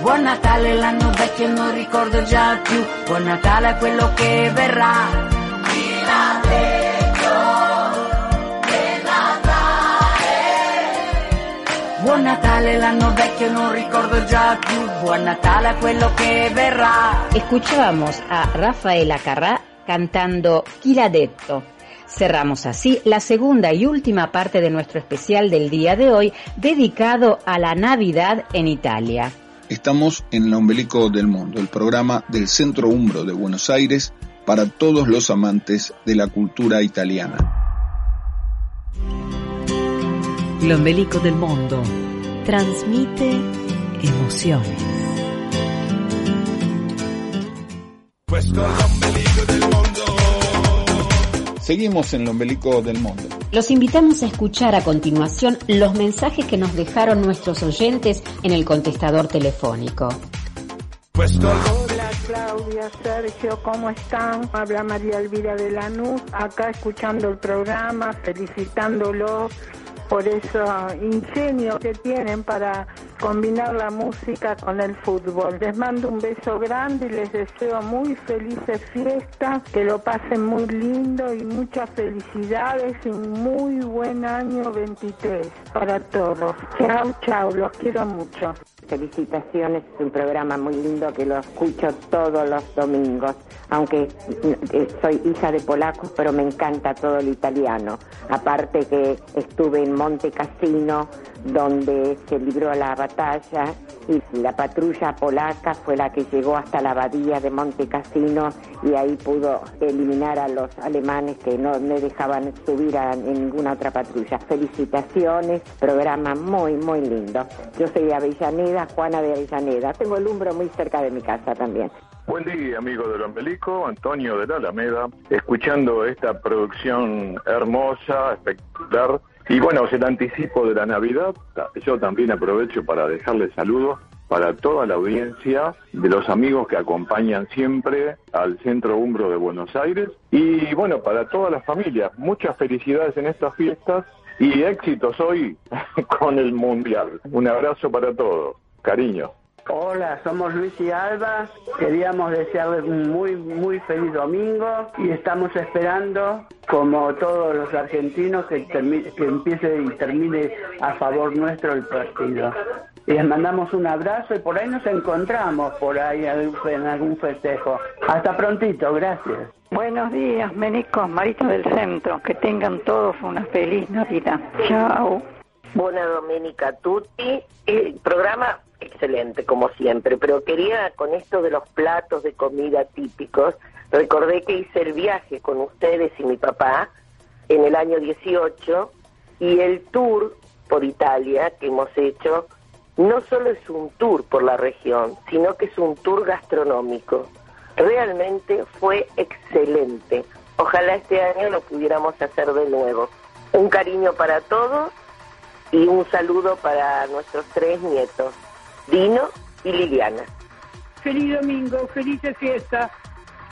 Speaker 18: Buon Natale l'anno vecchio non ricordo già più, buon Natale a quello che verrà. Buon Natale l'anno vecchio non ricordo già più, buon Natale a quello que verrà.
Speaker 4: Escuchábamos a Rafaela Carrá cantando Chi l'ha detto. Cerramos así la segunda y última parte de nuestro especial del día de hoy dedicado a la Navidad en Italia.
Speaker 3: Estamos en el ombelico del mundo, el programa del Centro Umbro de Buenos Aires para todos los amantes de la cultura italiana.
Speaker 1: El ombelico del mundo transmite emociones.
Speaker 3: Seguimos en el ombelico del mundo.
Speaker 4: Los invitamos a escuchar a continuación los mensajes que nos dejaron nuestros oyentes en el contestador telefónico.
Speaker 20: Hola Claudia, Sergio, ¿cómo están? Habla María Elvira de Lanús, acá escuchando el programa, felicitándolos por ese ingenio que tienen para combinar la música con el fútbol. Les mando un beso grande y les deseo muy felices fiestas, que lo pasen muy lindo y muchas felicidades y muy buen año 23 para todos. Chao, chao, los quiero mucho.
Speaker 21: Felicitaciones, es un programa muy lindo que lo escucho todos los domingos, aunque eh, soy hija de polacos, pero me encanta todo el italiano. Aparte que estuve en Monte Cassino donde se libró la batalla y la patrulla polaca fue la que llegó hasta la abadía de Monte Cassino y ahí pudo eliminar a los alemanes que no me dejaban subir a ninguna otra patrulla. Felicitaciones, programa muy, muy lindo. Yo soy de Avellaneda, Juana de Avellaneda. Tengo el umbro muy cerca de mi casa también.
Speaker 22: Buen día, amigo del Ombelico, Antonio de la Alameda, escuchando esta producción hermosa, espectacular. Y bueno, es el anticipo de la Navidad. Yo también aprovecho para dejarles saludos para toda la audiencia de los amigos que acompañan siempre al Centro Umbro de Buenos Aires. Y bueno, para toda la familia, muchas felicidades en estas fiestas y éxitos hoy con el Mundial. Un abrazo para todos. Cariño.
Speaker 23: Hola, somos Luis y Alba. Queríamos desearles un muy, muy feliz domingo y estamos esperando, como todos los argentinos, que, que empiece y termine a favor nuestro el partido. Y les mandamos un abrazo y por ahí nos encontramos, por ahí en algún festejo. Hasta prontito, gracias.
Speaker 20: Buenos días, Menico, Marito del Centro. Que tengan todos una feliz Navidad. Chao.
Speaker 24: Buena Domenica Tutti. El programa excelente, como siempre, pero quería con esto de los platos de comida típicos, recordé que hice el viaje con ustedes y mi papá en el año 18 y el tour por Italia que hemos hecho no solo es un tour por la región, sino que es un tour gastronómico. Realmente fue excelente. Ojalá este año lo pudiéramos hacer de nuevo. Un cariño para todos y un saludo para nuestros tres nietos. Dino y Liliana.
Speaker 20: Feliz domingo, felices fiesta.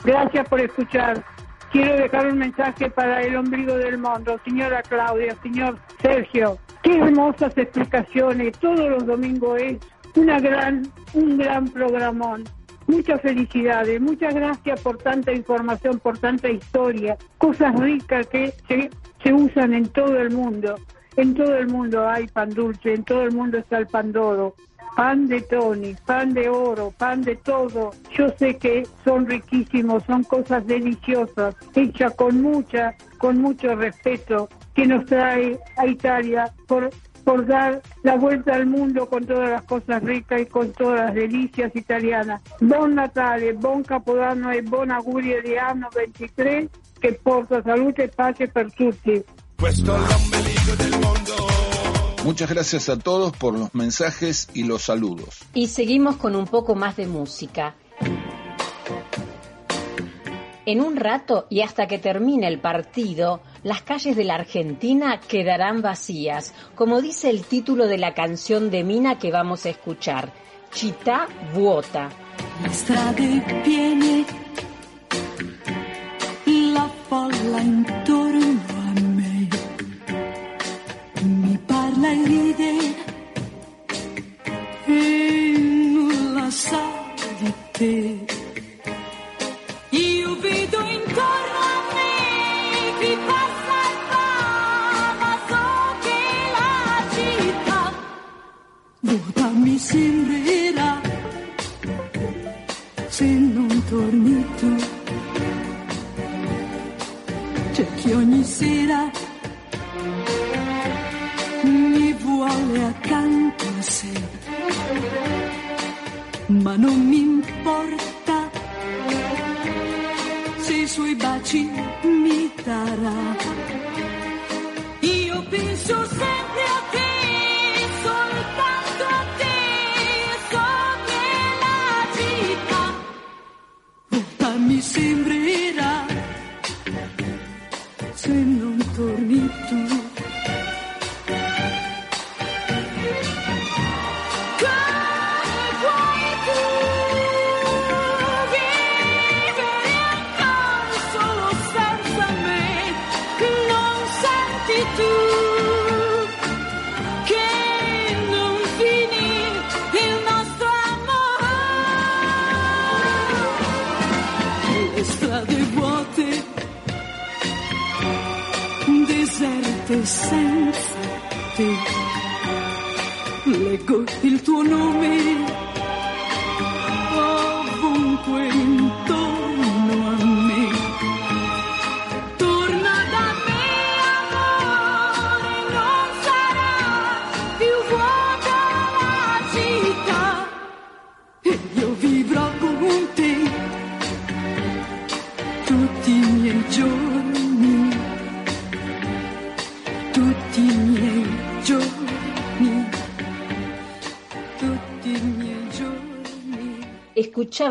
Speaker 20: Gracias por escuchar. Quiero dejar un mensaje para el ombligo del mundo, señora Claudia, señor Sergio. Qué hermosas explicaciones. Todos los domingos es una gran, un gran programón. Muchas felicidades, muchas gracias por tanta información, por tanta historia, cosas ricas que se, usan en todo el mundo. En todo el mundo hay pan dulce, en todo el mundo está el pan dodo pan de Tony, pan de oro, pan de todo. Yo sé que son riquísimos, son cosas deliciosas, hechas con mucha, con mucho respeto, que nos trae a Italia por por dar la vuelta al mundo con todas las cosas ricas y con todas las delicias italianas. Buon Natale, buon Capodanno e buon augurio di anno 23 che porta salute e pace per tutti.
Speaker 3: Muchas gracias a todos por los mensajes y los saludos.
Speaker 4: Y seguimos con un poco más de música. En un rato y hasta que termine el partido, las calles de la Argentina quedarán vacías, como dice el título de la canción de Mina que vamos a escuchar, Chita Vuota.
Speaker 25: la te. Io vedo intorno a me chi passa e va, ma so che la città vuota mi sembrerà se non torni tu. C'è chi ogni sera vuole accanto a sé. Ma non mi importa se i suoi baci mi darà. Io penso sempre senza te. Leggo il tuo nome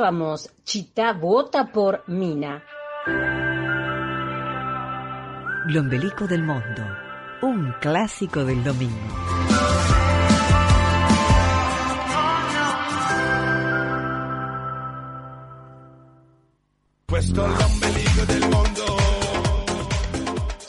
Speaker 4: escuchábamos Chita Bota por Mina.
Speaker 1: Lombelico del Mundo, un clásico del domingo.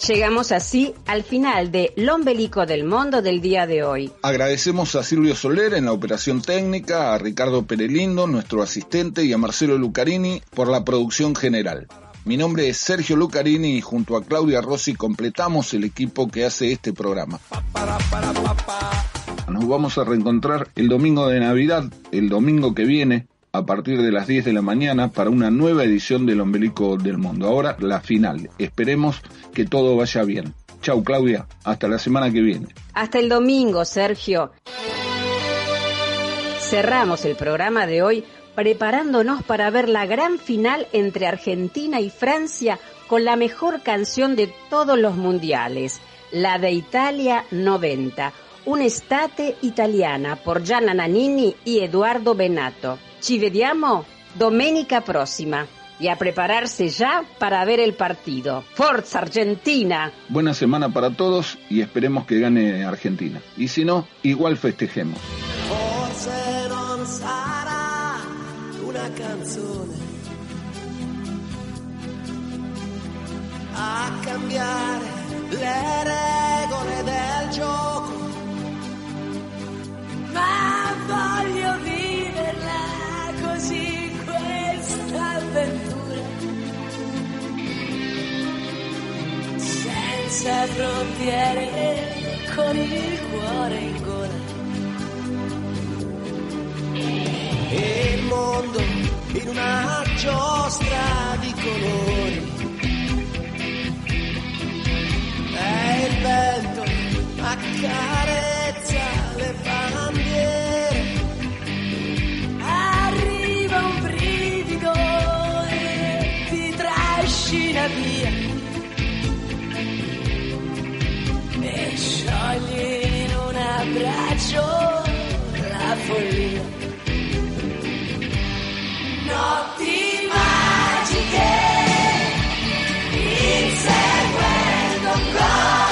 Speaker 4: Llegamos así al final de Lombelico del Mundo del día de hoy.
Speaker 3: Agradecemos a Silvio Soler en la operación técnica, a Ricardo Perelindo, nuestro asistente, y a Marcelo Lucarini por la producción general. Mi nombre es Sergio Lucarini y junto a Claudia Rossi completamos el equipo que hace este programa. Nos vamos a reencontrar el domingo de Navidad, el domingo que viene, a partir de las 10 de la mañana para una nueva edición del Ombelico del Mundo. Ahora la final. Esperemos que todo vaya bien. Chau Claudia, hasta la semana que viene.
Speaker 4: Hasta el domingo, Sergio. Cerramos el programa de hoy preparándonos para ver la gran final entre Argentina y Francia con la mejor canción de todos los mundiales, la de Italia 90, Un'estate italiana por Gianna Nannini y Eduardo Benato. Ci vediamo domenica prossima y a prepararse ya para ver el partido. Forza Argentina.
Speaker 3: Buena semana para todos y esperemos que gane Argentina. Y si no, igual festejemos.
Speaker 26: Forse non sarà una canzone a cambiare le regole del gioco, ma voglio questa avventura, senza frontiere, con il cuore in gola. E il mondo in una giostra di colori. E il vento accarezza le bandiere. Abbraccio la follia. Notti magiche, inseguendo gol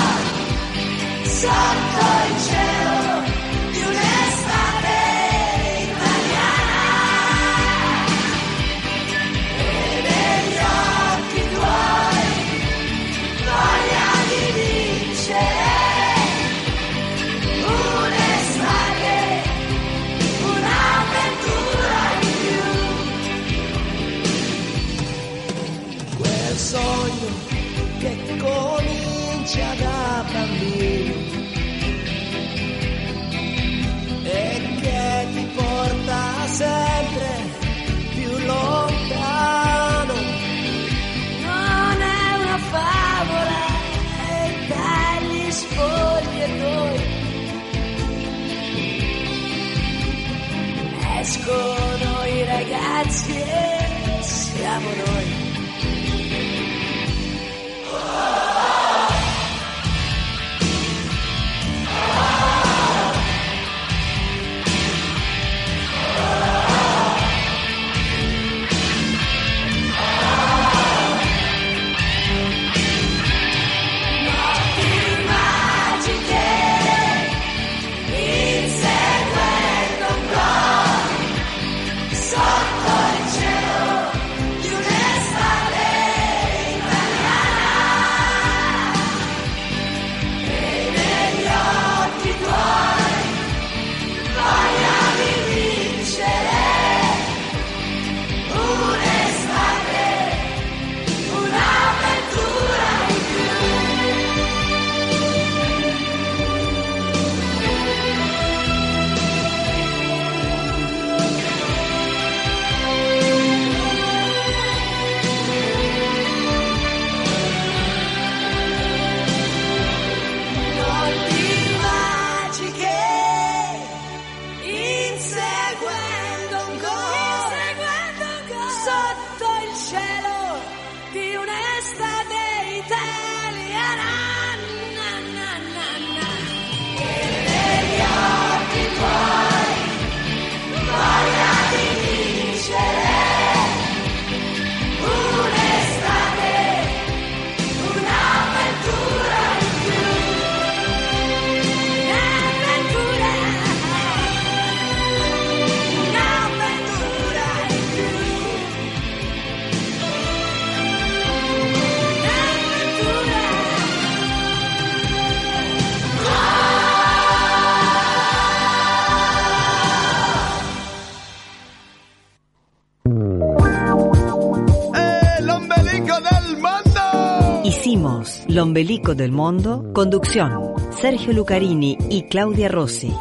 Speaker 1: Lombelico del Mundo, conducción Sergio Lucarini y Claudia Rossi.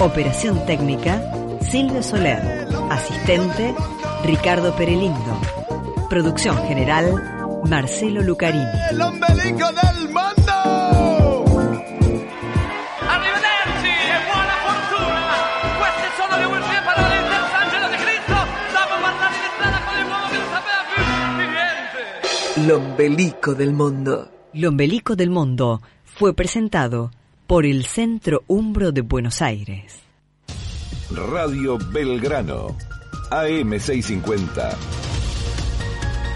Speaker 1: Operación técnica Silvio Soler. Asistente Ricardo Perelindo. Producción general Marcelo Lucarini. Lombelico del Mundo. Lombelico del Mundo fue presentado por el Centro Umbro de Buenos Aires.
Speaker 16: Radio Belgrano, AM650.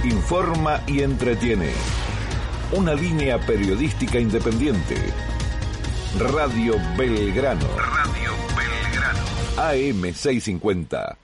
Speaker 16: Informa y entretiene. Una línea periodística independiente. Radio Belgrano. Radio Belgrano. AM650.